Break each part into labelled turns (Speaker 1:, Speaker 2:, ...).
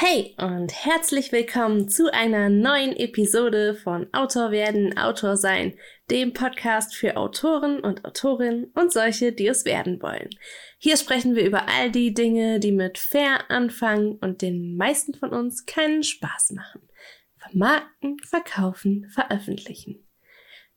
Speaker 1: Hey und herzlich willkommen zu einer neuen Episode von Autor werden, Autor sein, dem Podcast für Autoren und Autorinnen und solche, die es werden wollen. Hier sprechen wir über all die Dinge, die mit fair anfangen und den meisten von uns keinen Spaß machen. Vermarkten, verkaufen, veröffentlichen.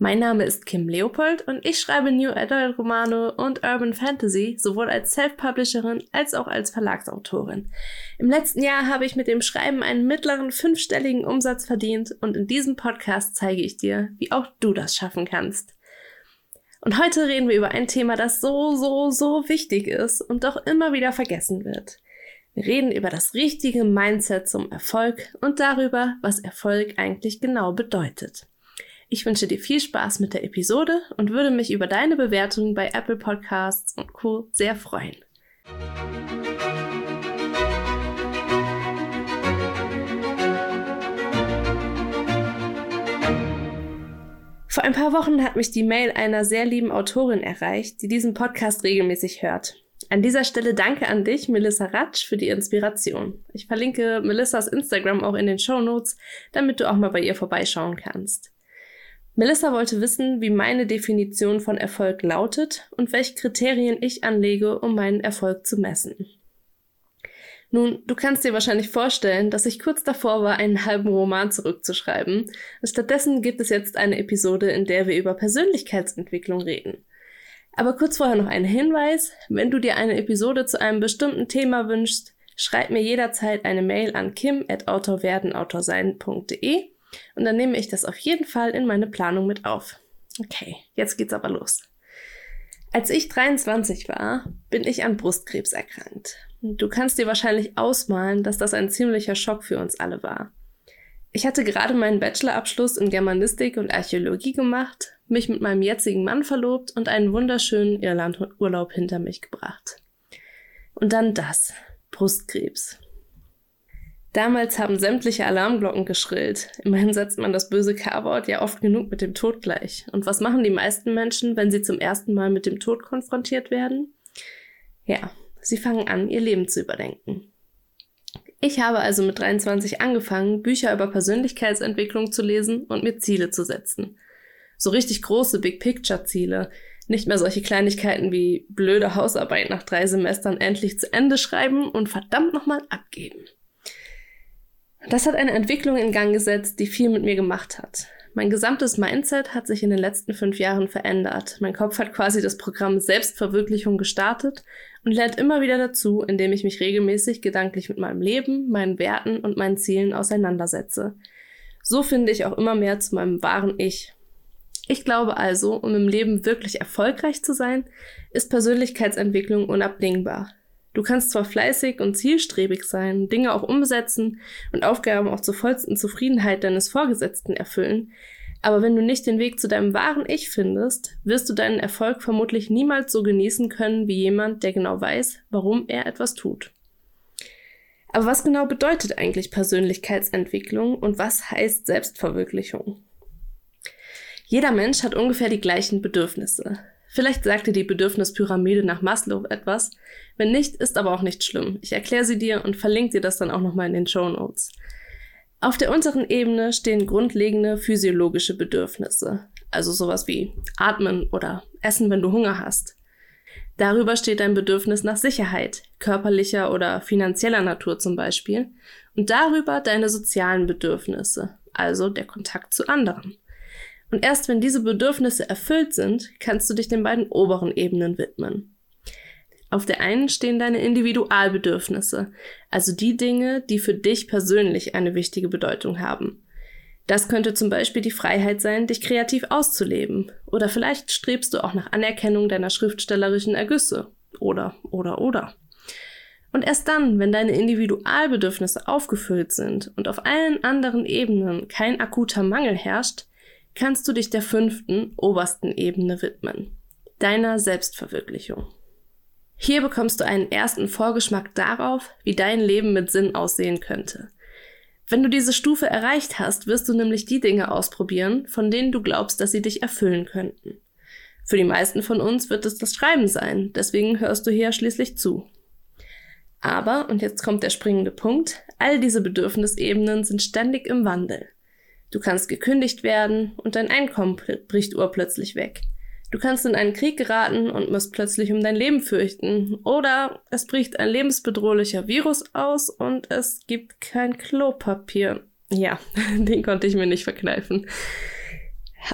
Speaker 1: Mein Name ist Kim Leopold und ich schreibe New Adult Romane und Urban Fantasy sowohl als Self-Publisherin als auch als Verlagsautorin. Im letzten Jahr habe ich mit dem Schreiben einen mittleren fünfstelligen Umsatz verdient und in diesem Podcast zeige ich dir, wie auch du das schaffen kannst. Und heute reden wir über ein Thema, das so, so, so wichtig ist und doch immer wieder vergessen wird. Wir reden über das richtige Mindset zum Erfolg und darüber, was Erfolg eigentlich genau bedeutet. Ich wünsche dir viel Spaß mit der Episode und würde mich über deine Bewertung bei Apple Podcasts und Co. sehr freuen. Vor ein paar Wochen hat mich die Mail einer sehr lieben Autorin erreicht, die diesen Podcast regelmäßig hört. An dieser Stelle danke an dich, Melissa Ratsch, für die Inspiration. Ich verlinke Melissas Instagram auch in den Show Notes, damit du auch mal bei ihr vorbeischauen kannst. Melissa wollte wissen, wie meine Definition von Erfolg lautet und welche Kriterien ich anlege, um meinen Erfolg zu messen. Nun, du kannst dir wahrscheinlich vorstellen, dass ich kurz davor war, einen halben Roman zurückzuschreiben. Stattdessen gibt es jetzt eine Episode, in der wir über Persönlichkeitsentwicklung reden. Aber kurz vorher noch ein Hinweis. Wenn du dir eine Episode zu einem bestimmten Thema wünschst, schreib mir jederzeit eine Mail an kim.autorwerdenautorsein.de und dann nehme ich das auf jeden Fall in meine Planung mit auf. Okay, jetzt geht's aber los. Als ich 23 war, bin ich an Brustkrebs erkrankt. Du kannst dir wahrscheinlich ausmalen, dass das ein ziemlicher Schock für uns alle war. Ich hatte gerade meinen Bachelorabschluss in Germanistik und Archäologie gemacht, mich mit meinem jetzigen Mann verlobt und einen wunderschönen Irlandurlaub hinter mich gebracht. Und dann das. Brustkrebs. Damals haben sämtliche Alarmglocken geschrillt. Immerhin setzt man das böse K-Wort ja oft genug mit dem Tod gleich. Und was machen die meisten Menschen, wenn sie zum ersten Mal mit dem Tod konfrontiert werden? Ja, sie fangen an, ihr Leben zu überdenken. Ich habe also mit 23 angefangen, Bücher über Persönlichkeitsentwicklung zu lesen und mir Ziele zu setzen. So richtig große Big Picture Ziele, nicht mehr solche Kleinigkeiten wie blöde Hausarbeit nach drei Semestern endlich zu Ende schreiben und verdammt nochmal abgeben. Das hat eine Entwicklung in Gang gesetzt, die viel mit mir gemacht hat. Mein gesamtes Mindset hat sich in den letzten fünf Jahren verändert. Mein Kopf hat quasi das Programm Selbstverwirklichung gestartet und lernt immer wieder dazu, indem ich mich regelmäßig gedanklich mit meinem Leben, meinen Werten und meinen Zielen auseinandersetze. So finde ich auch immer mehr zu meinem wahren Ich. Ich glaube also, um im Leben wirklich erfolgreich zu sein, ist Persönlichkeitsentwicklung unabdingbar. Du kannst zwar fleißig und zielstrebig sein, Dinge auch umsetzen und Aufgaben auch zur vollsten Zufriedenheit deines Vorgesetzten erfüllen, aber wenn du nicht den Weg zu deinem wahren Ich findest, wirst du deinen Erfolg vermutlich niemals so genießen können wie jemand, der genau weiß, warum er etwas tut. Aber was genau bedeutet eigentlich Persönlichkeitsentwicklung und was heißt Selbstverwirklichung? Jeder Mensch hat ungefähr die gleichen Bedürfnisse. Vielleicht sagt dir die Bedürfnispyramide nach Maslow etwas. Wenn nicht, ist aber auch nicht schlimm. Ich erkläre sie dir und verlinke dir das dann auch nochmal in den Show Notes. Auf der unteren Ebene stehen grundlegende physiologische Bedürfnisse, also sowas wie Atmen oder Essen, wenn du Hunger hast. Darüber steht dein Bedürfnis nach Sicherheit, körperlicher oder finanzieller Natur zum Beispiel, und darüber deine sozialen Bedürfnisse, also der Kontakt zu anderen. Und erst wenn diese Bedürfnisse erfüllt sind, kannst du dich den beiden oberen Ebenen widmen. Auf der einen stehen deine Individualbedürfnisse, also die Dinge, die für dich persönlich eine wichtige Bedeutung haben. Das könnte zum Beispiel die Freiheit sein, dich kreativ auszuleben. Oder vielleicht strebst du auch nach Anerkennung deiner schriftstellerischen Ergüsse. Oder, oder, oder. Und erst dann, wenn deine Individualbedürfnisse aufgefüllt sind und auf allen anderen Ebenen kein akuter Mangel herrscht, kannst du dich der fünften, obersten Ebene widmen, deiner Selbstverwirklichung. Hier bekommst du einen ersten Vorgeschmack darauf, wie dein Leben mit Sinn aussehen könnte. Wenn du diese Stufe erreicht hast, wirst du nämlich die Dinge ausprobieren, von denen du glaubst, dass sie dich erfüllen könnten. Für die meisten von uns wird es das Schreiben sein, deswegen hörst du hier schließlich zu. Aber, und jetzt kommt der springende Punkt, all diese Bedürfnisebenen sind ständig im Wandel. Du kannst gekündigt werden und dein Einkommen bricht urplötzlich weg. Du kannst in einen Krieg geraten und musst plötzlich um dein Leben fürchten. Oder es bricht ein lebensbedrohlicher Virus aus und es gibt kein Klopapier. Ja, den konnte ich mir nicht verkneifen.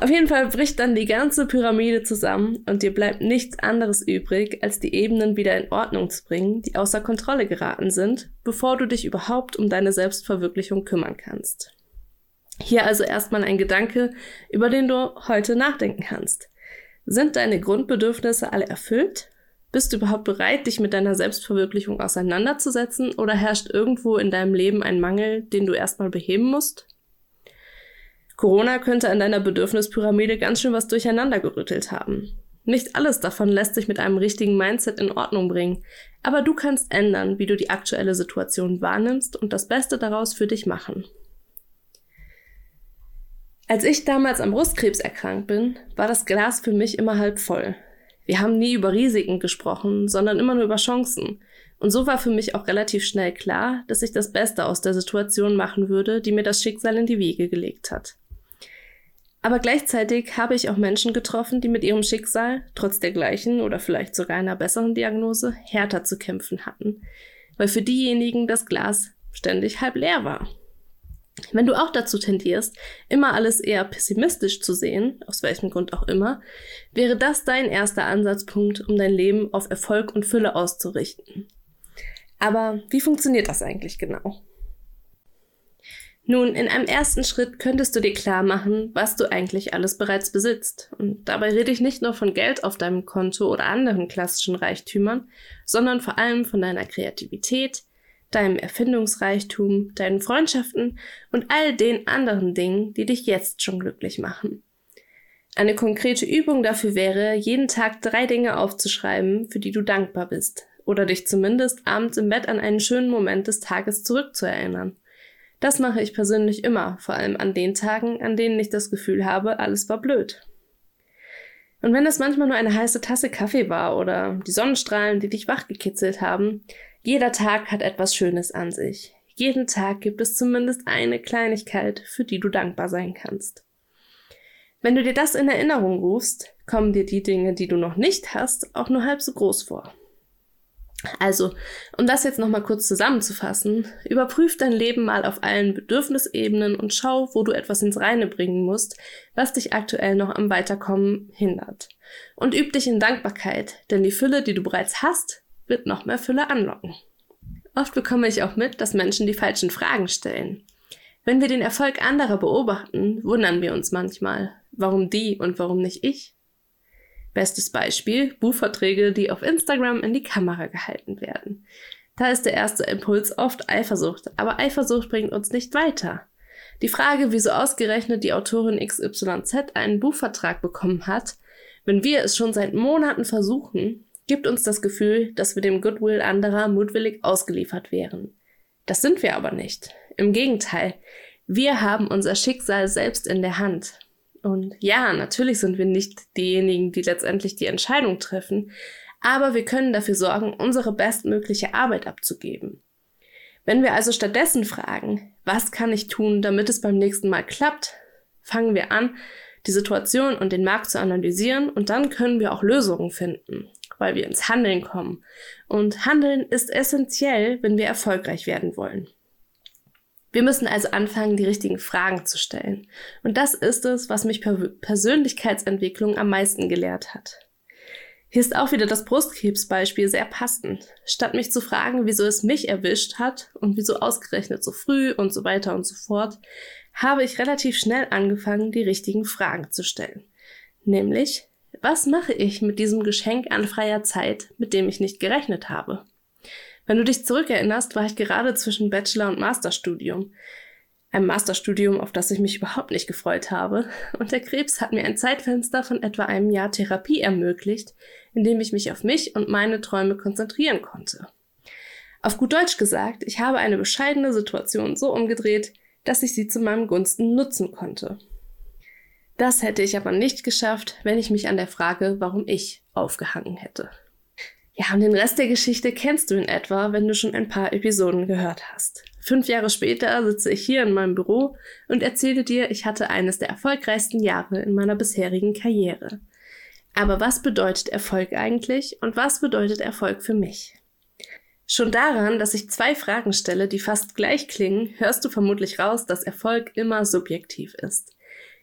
Speaker 1: Auf jeden Fall bricht dann die ganze Pyramide zusammen und dir bleibt nichts anderes übrig, als die Ebenen wieder in Ordnung zu bringen, die außer Kontrolle geraten sind, bevor du dich überhaupt um deine Selbstverwirklichung kümmern kannst. Hier also erstmal ein Gedanke, über den du heute nachdenken kannst. Sind deine Grundbedürfnisse alle erfüllt? Bist du überhaupt bereit, dich mit deiner Selbstverwirklichung auseinanderzusetzen oder herrscht irgendwo in deinem Leben ein Mangel, den du erstmal beheben musst? Corona könnte an deiner Bedürfnispyramide ganz schön was durcheinander gerüttelt haben. Nicht alles davon lässt sich mit einem richtigen Mindset in Ordnung bringen, aber du kannst ändern, wie du die aktuelle Situation wahrnimmst und das Beste daraus für dich machen. Als ich damals am Brustkrebs erkrankt bin, war das Glas für mich immer halb voll. Wir haben nie über Risiken gesprochen, sondern immer nur über Chancen. Und so war für mich auch relativ schnell klar, dass ich das Beste aus der Situation machen würde, die mir das Schicksal in die Wiege gelegt hat. Aber gleichzeitig habe ich auch Menschen getroffen, die mit ihrem Schicksal, trotz der gleichen oder vielleicht sogar einer besseren Diagnose, härter zu kämpfen hatten, weil für diejenigen das Glas ständig halb leer war. Wenn du auch dazu tendierst, immer alles eher pessimistisch zu sehen, aus welchem Grund auch immer, wäre das dein erster Ansatzpunkt, um dein Leben auf Erfolg und Fülle auszurichten. Aber wie funktioniert das eigentlich genau? Nun, in einem ersten Schritt könntest du dir klar machen, was du eigentlich alles bereits besitzt. Und dabei rede ich nicht nur von Geld auf deinem Konto oder anderen klassischen Reichtümern, sondern vor allem von deiner Kreativität, deinem Erfindungsreichtum, deinen Freundschaften und all den anderen Dingen, die dich jetzt schon glücklich machen. Eine konkrete Übung dafür wäre, jeden Tag drei Dinge aufzuschreiben, für die du dankbar bist, oder dich zumindest abends im Bett an einen schönen Moment des Tages zurückzuerinnern. Das mache ich persönlich immer, vor allem an den Tagen, an denen ich das Gefühl habe, alles war blöd. Und wenn es manchmal nur eine heiße Tasse Kaffee war oder die Sonnenstrahlen, die dich wachgekitzelt haben, jeder Tag hat etwas Schönes an sich. Jeden Tag gibt es zumindest eine Kleinigkeit, für die du dankbar sein kannst. Wenn du dir das in Erinnerung rufst, kommen dir die Dinge, die du noch nicht hast, auch nur halb so groß vor. Also, um das jetzt nochmal kurz zusammenzufassen, überprüf dein Leben mal auf allen Bedürfnisebenen und schau, wo du etwas ins Reine bringen musst, was dich aktuell noch am Weiterkommen hindert. Und üb dich in Dankbarkeit, denn die Fülle, die du bereits hast, wird noch mehr Fülle anlocken. Oft bekomme ich auch mit, dass Menschen die falschen Fragen stellen. Wenn wir den Erfolg anderer beobachten, wundern wir uns manchmal, warum die und warum nicht ich? Bestes Beispiel, Buchverträge, die auf Instagram in die Kamera gehalten werden. Da ist der erste Impuls oft Eifersucht, aber Eifersucht bringt uns nicht weiter. Die Frage, wieso ausgerechnet die Autorin XYZ einen Buchvertrag bekommen hat, wenn wir es schon seit Monaten versuchen, gibt uns das Gefühl, dass wir dem Goodwill anderer mutwillig ausgeliefert wären. Das sind wir aber nicht. Im Gegenteil, wir haben unser Schicksal selbst in der Hand. Und ja, natürlich sind wir nicht diejenigen, die letztendlich die Entscheidung treffen, aber wir können dafür sorgen, unsere bestmögliche Arbeit abzugeben. Wenn wir also stattdessen fragen, was kann ich tun, damit es beim nächsten Mal klappt, fangen wir an, die Situation und den Markt zu analysieren und dann können wir auch Lösungen finden, weil wir ins Handeln kommen. Und Handeln ist essentiell, wenn wir erfolgreich werden wollen. Wir müssen also anfangen, die richtigen Fragen zu stellen. Und das ist es, was mich per Persönlichkeitsentwicklung am meisten gelehrt hat. Hier ist auch wieder das Brustkrebsbeispiel sehr passend. Statt mich zu fragen, wieso es mich erwischt hat und wieso ausgerechnet so früh und so weiter und so fort, habe ich relativ schnell angefangen, die richtigen Fragen zu stellen. Nämlich, was mache ich mit diesem Geschenk an freier Zeit, mit dem ich nicht gerechnet habe? Wenn du dich zurückerinnerst, war ich gerade zwischen Bachelor- und Masterstudium. Ein Masterstudium, auf das ich mich überhaupt nicht gefreut habe. Und der Krebs hat mir ein Zeitfenster von etwa einem Jahr Therapie ermöglicht, in dem ich mich auf mich und meine Träume konzentrieren konnte. Auf gut Deutsch gesagt, ich habe eine bescheidene Situation so umgedreht, dass ich sie zu meinem Gunsten nutzen konnte. Das hätte ich aber nicht geschafft, wenn ich mich an der Frage, warum ich, aufgehangen hätte. Ja, und den Rest der Geschichte kennst du in etwa, wenn du schon ein paar Episoden gehört hast. Fünf Jahre später sitze ich hier in meinem Büro und erzähle dir, ich hatte eines der erfolgreichsten Jahre in meiner bisherigen Karriere. Aber was bedeutet Erfolg eigentlich und was bedeutet Erfolg für mich? Schon daran, dass ich zwei Fragen stelle, die fast gleich klingen, hörst du vermutlich raus, dass Erfolg immer subjektiv ist.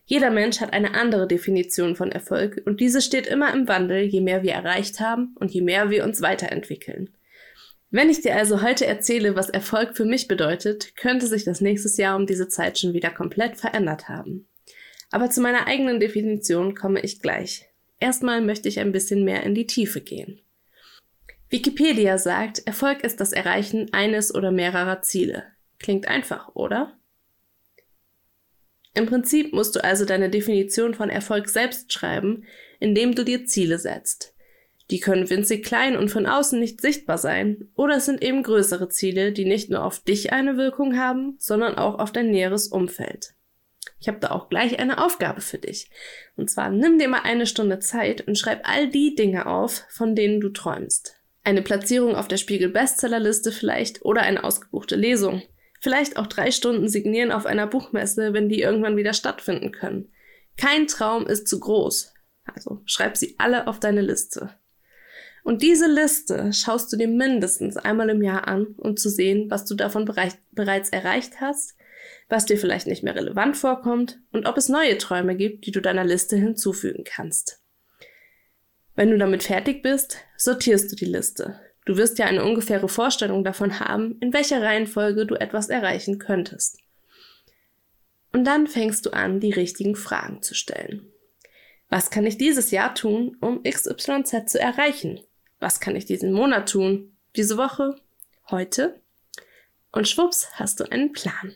Speaker 1: Jeder Mensch hat eine andere Definition von Erfolg und diese steht immer im Wandel, je mehr wir erreicht haben und je mehr wir uns weiterentwickeln. Wenn ich dir also heute erzähle, was Erfolg für mich bedeutet, könnte sich das nächstes Jahr um diese Zeit schon wieder komplett verändert haben. Aber zu meiner eigenen Definition komme ich gleich. Erstmal möchte ich ein bisschen mehr in die Tiefe gehen. Wikipedia sagt, Erfolg ist das Erreichen eines oder mehrerer Ziele. Klingt einfach, oder? Im Prinzip musst du also deine Definition von Erfolg selbst schreiben, indem du dir Ziele setzt. Die können winzig klein und von außen nicht sichtbar sein, oder es sind eben größere Ziele, die nicht nur auf dich eine Wirkung haben, sondern auch auf dein näheres Umfeld. Ich habe da auch gleich eine Aufgabe für dich. Und zwar nimm dir mal eine Stunde Zeit und schreib all die Dinge auf, von denen du träumst. Eine Platzierung auf der Spiegel Bestsellerliste vielleicht oder eine ausgebuchte Lesung. Vielleicht auch drei Stunden signieren auf einer Buchmesse, wenn die irgendwann wieder stattfinden können. Kein Traum ist zu groß. Also schreib sie alle auf deine Liste. Und diese Liste schaust du dir mindestens einmal im Jahr an, um zu sehen, was du davon bereits erreicht hast, was dir vielleicht nicht mehr relevant vorkommt und ob es neue Träume gibt, die du deiner Liste hinzufügen kannst. Wenn du damit fertig bist, sortierst du die Liste. Du wirst ja eine ungefähre Vorstellung davon haben, in welcher Reihenfolge du etwas erreichen könntest. Und dann fängst du an, die richtigen Fragen zu stellen. Was kann ich dieses Jahr tun, um XYZ zu erreichen? Was kann ich diesen Monat tun? Diese Woche? Heute? Und schwupps hast du einen Plan.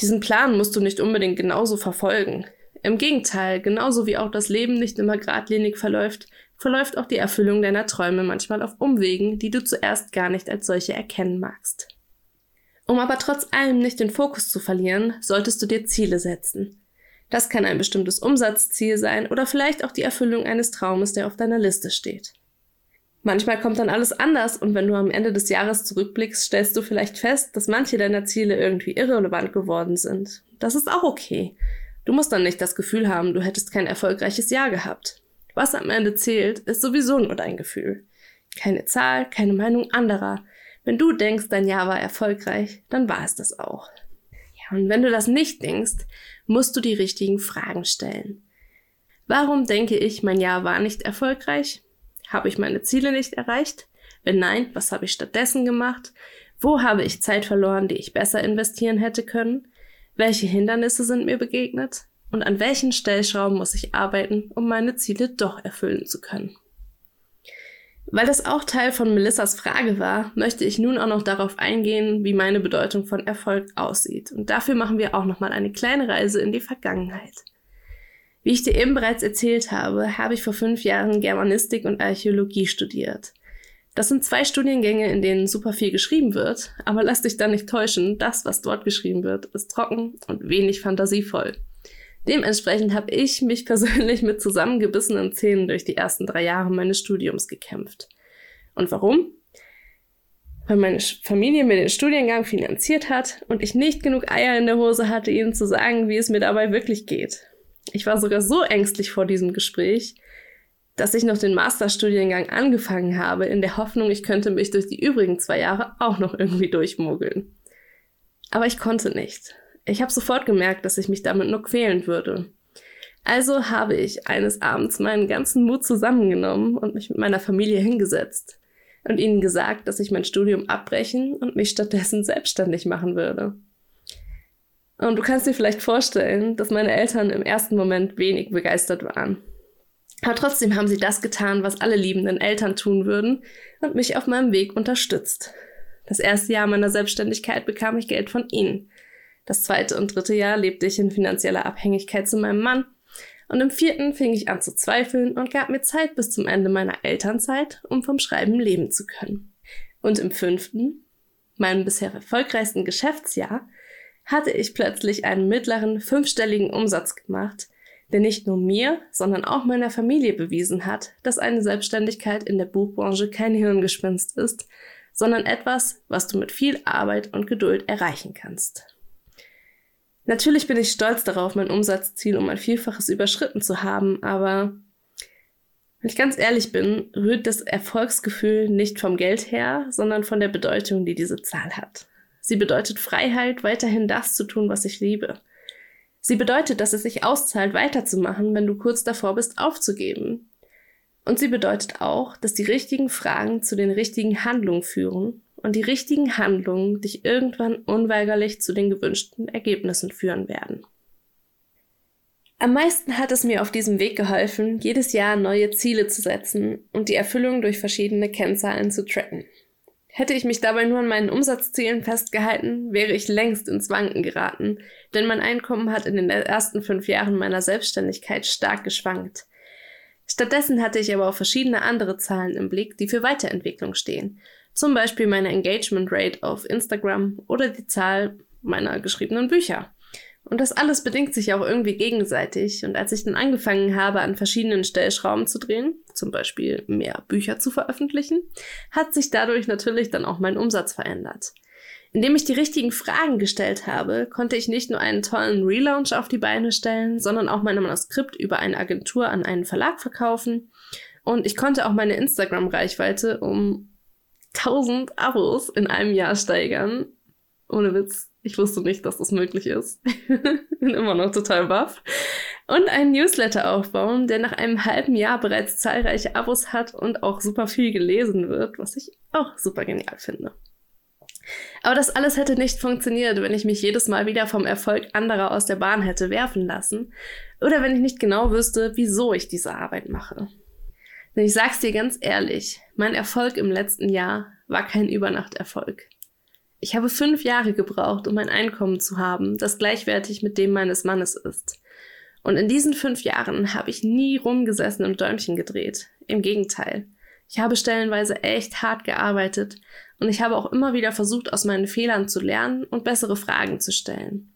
Speaker 1: Diesen Plan musst du nicht unbedingt genauso verfolgen. Im Gegenteil, genauso wie auch das Leben nicht immer geradlinig verläuft, verläuft auch die Erfüllung deiner Träume manchmal auf Umwegen, die du zuerst gar nicht als solche erkennen magst. Um aber trotz allem nicht den Fokus zu verlieren, solltest du dir Ziele setzen. Das kann ein bestimmtes Umsatzziel sein oder vielleicht auch die Erfüllung eines Traumes, der auf deiner Liste steht. Manchmal kommt dann alles anders und wenn du am Ende des Jahres zurückblickst, stellst du vielleicht fest, dass manche deiner Ziele irgendwie irrelevant geworden sind. Das ist auch okay. Du musst dann nicht das Gefühl haben, du hättest kein erfolgreiches Jahr gehabt. Was am Ende zählt, ist sowieso nur dein Gefühl. Keine Zahl, keine Meinung anderer. Wenn du denkst, dein Jahr war erfolgreich, dann war es das auch. Ja, und wenn du das nicht denkst, musst du die richtigen Fragen stellen. Warum denke ich, mein Jahr war nicht erfolgreich? Habe ich meine Ziele nicht erreicht? Wenn nein, was habe ich stattdessen gemacht? Wo habe ich Zeit verloren, die ich besser investieren hätte können? Welche Hindernisse sind mir begegnet? Und an welchen Stellschrauben muss ich arbeiten, um meine Ziele doch erfüllen zu können? Weil das auch Teil von Melissas Frage war, möchte ich nun auch noch darauf eingehen, wie meine Bedeutung von Erfolg aussieht. Und dafür machen wir auch nochmal eine kleine Reise in die Vergangenheit. Wie ich dir eben bereits erzählt habe, habe ich vor fünf Jahren Germanistik und Archäologie studiert. Das sind zwei Studiengänge, in denen super viel geschrieben wird, aber lass dich da nicht täuschen, das, was dort geschrieben wird, ist trocken und wenig fantasievoll. Dementsprechend habe ich mich persönlich mit zusammengebissenen Zähnen durch die ersten drei Jahre meines Studiums gekämpft. Und warum? Weil meine Familie mir den Studiengang finanziert hat und ich nicht genug Eier in der Hose hatte, ihnen zu sagen, wie es mir dabei wirklich geht. Ich war sogar so ängstlich vor diesem Gespräch, dass ich noch den Masterstudiengang angefangen habe, in der Hoffnung, ich könnte mich durch die übrigen zwei Jahre auch noch irgendwie durchmogeln. Aber ich konnte nicht. Ich habe sofort gemerkt, dass ich mich damit nur quälen würde. Also habe ich eines Abends meinen ganzen Mut zusammengenommen und mich mit meiner Familie hingesetzt und ihnen gesagt, dass ich mein Studium abbrechen und mich stattdessen selbstständig machen würde. Und du kannst dir vielleicht vorstellen, dass meine Eltern im ersten Moment wenig begeistert waren. Aber trotzdem haben sie das getan, was alle liebenden Eltern tun würden und mich auf meinem Weg unterstützt. Das erste Jahr meiner Selbstständigkeit bekam ich Geld von ihnen. Das zweite und dritte Jahr lebte ich in finanzieller Abhängigkeit zu meinem Mann. Und im vierten fing ich an zu zweifeln und gab mir Zeit bis zum Ende meiner Elternzeit, um vom Schreiben leben zu können. Und im fünften, meinem bisher erfolgreichsten Geschäftsjahr, hatte ich plötzlich einen mittleren fünfstelligen Umsatz gemacht, der nicht nur mir, sondern auch meiner Familie bewiesen hat, dass eine Selbstständigkeit in der Buchbranche kein Hirngespinst ist, sondern etwas, was du mit viel Arbeit und Geduld erreichen kannst. Natürlich bin ich stolz darauf, mein Umsatzziel um ein Vielfaches überschritten zu haben, aber wenn ich ganz ehrlich bin, rührt das Erfolgsgefühl nicht vom Geld her, sondern von der Bedeutung, die diese Zahl hat. Sie bedeutet Freiheit, weiterhin das zu tun, was ich liebe. Sie bedeutet, dass es sich auszahlt, weiterzumachen, wenn du kurz davor bist, aufzugeben. Und sie bedeutet auch, dass die richtigen Fragen zu den richtigen Handlungen führen und die richtigen Handlungen dich irgendwann unweigerlich zu den gewünschten Ergebnissen führen werden. Am meisten hat es mir auf diesem Weg geholfen, jedes Jahr neue Ziele zu setzen und die Erfüllung durch verschiedene Kennzahlen zu tracken. Hätte ich mich dabei nur an meinen Umsatzzielen festgehalten, wäre ich längst ins Wanken geraten, denn mein Einkommen hat in den ersten fünf Jahren meiner Selbstständigkeit stark geschwankt. Stattdessen hatte ich aber auch verschiedene andere Zahlen im Blick, die für Weiterentwicklung stehen. Zum Beispiel meine Engagement Rate auf Instagram oder die Zahl meiner geschriebenen Bücher. Und das alles bedingt sich auch irgendwie gegenseitig. Und als ich dann angefangen habe, an verschiedenen Stellschrauben zu drehen, zum Beispiel mehr Bücher zu veröffentlichen, hat sich dadurch natürlich dann auch mein Umsatz verändert. Indem ich die richtigen Fragen gestellt habe, konnte ich nicht nur einen tollen Relaunch auf die Beine stellen, sondern auch mein Manuskript über eine Agentur an einen Verlag verkaufen. Und ich konnte auch meine Instagram-Reichweite um 1000 Abos in einem Jahr steigern. Ohne Witz, ich wusste nicht, dass das möglich ist. Bin immer noch total baff. Und einen Newsletter aufbauen, der nach einem halben Jahr bereits zahlreiche Abos hat und auch super viel gelesen wird, was ich auch super genial finde. Aber das alles hätte nicht funktioniert, wenn ich mich jedes Mal wieder vom Erfolg anderer aus der Bahn hätte werfen lassen oder wenn ich nicht genau wüsste, wieso ich diese Arbeit mache. Denn ich sag's dir ganz ehrlich, mein Erfolg im letzten Jahr war kein Übernachterfolg. Ich habe fünf Jahre gebraucht, um ein Einkommen zu haben, das gleichwertig mit dem meines Mannes ist. Und in diesen fünf Jahren habe ich nie rumgesessen und Däumchen gedreht. Im Gegenteil. Ich habe stellenweise echt hart gearbeitet und ich habe auch immer wieder versucht, aus meinen Fehlern zu lernen und bessere Fragen zu stellen.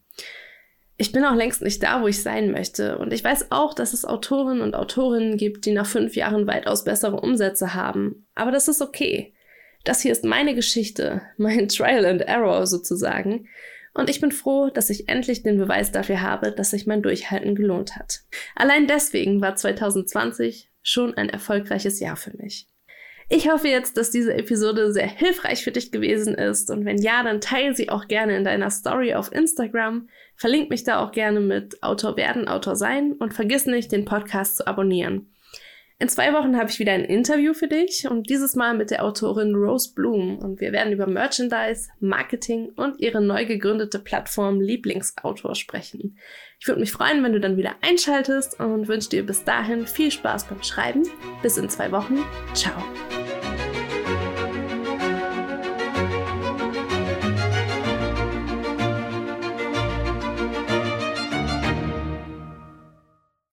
Speaker 1: Ich bin auch längst nicht da, wo ich sein möchte. Und ich weiß auch, dass es Autorinnen und Autorinnen gibt, die nach fünf Jahren weitaus bessere Umsätze haben. Aber das ist okay. Das hier ist meine Geschichte, mein Trial and Error sozusagen. Und ich bin froh, dass ich endlich den Beweis dafür habe, dass sich mein Durchhalten gelohnt hat. Allein deswegen war 2020 schon ein erfolgreiches Jahr für mich. Ich hoffe jetzt, dass diese Episode sehr hilfreich für dich gewesen ist und wenn ja, dann teile sie auch gerne in deiner Story auf Instagram. Verlink mich da auch gerne mit Autor werden, Autor sein und vergiss nicht, den Podcast zu abonnieren. In zwei Wochen habe ich wieder ein Interview für dich und dieses Mal mit der Autorin Rose Bloom und wir werden über Merchandise, Marketing und ihre neu gegründete Plattform Lieblingsautor sprechen. Ich würde mich freuen, wenn du dann wieder einschaltest und wünsche dir bis dahin viel Spaß beim Schreiben. Bis in zwei Wochen. Ciao.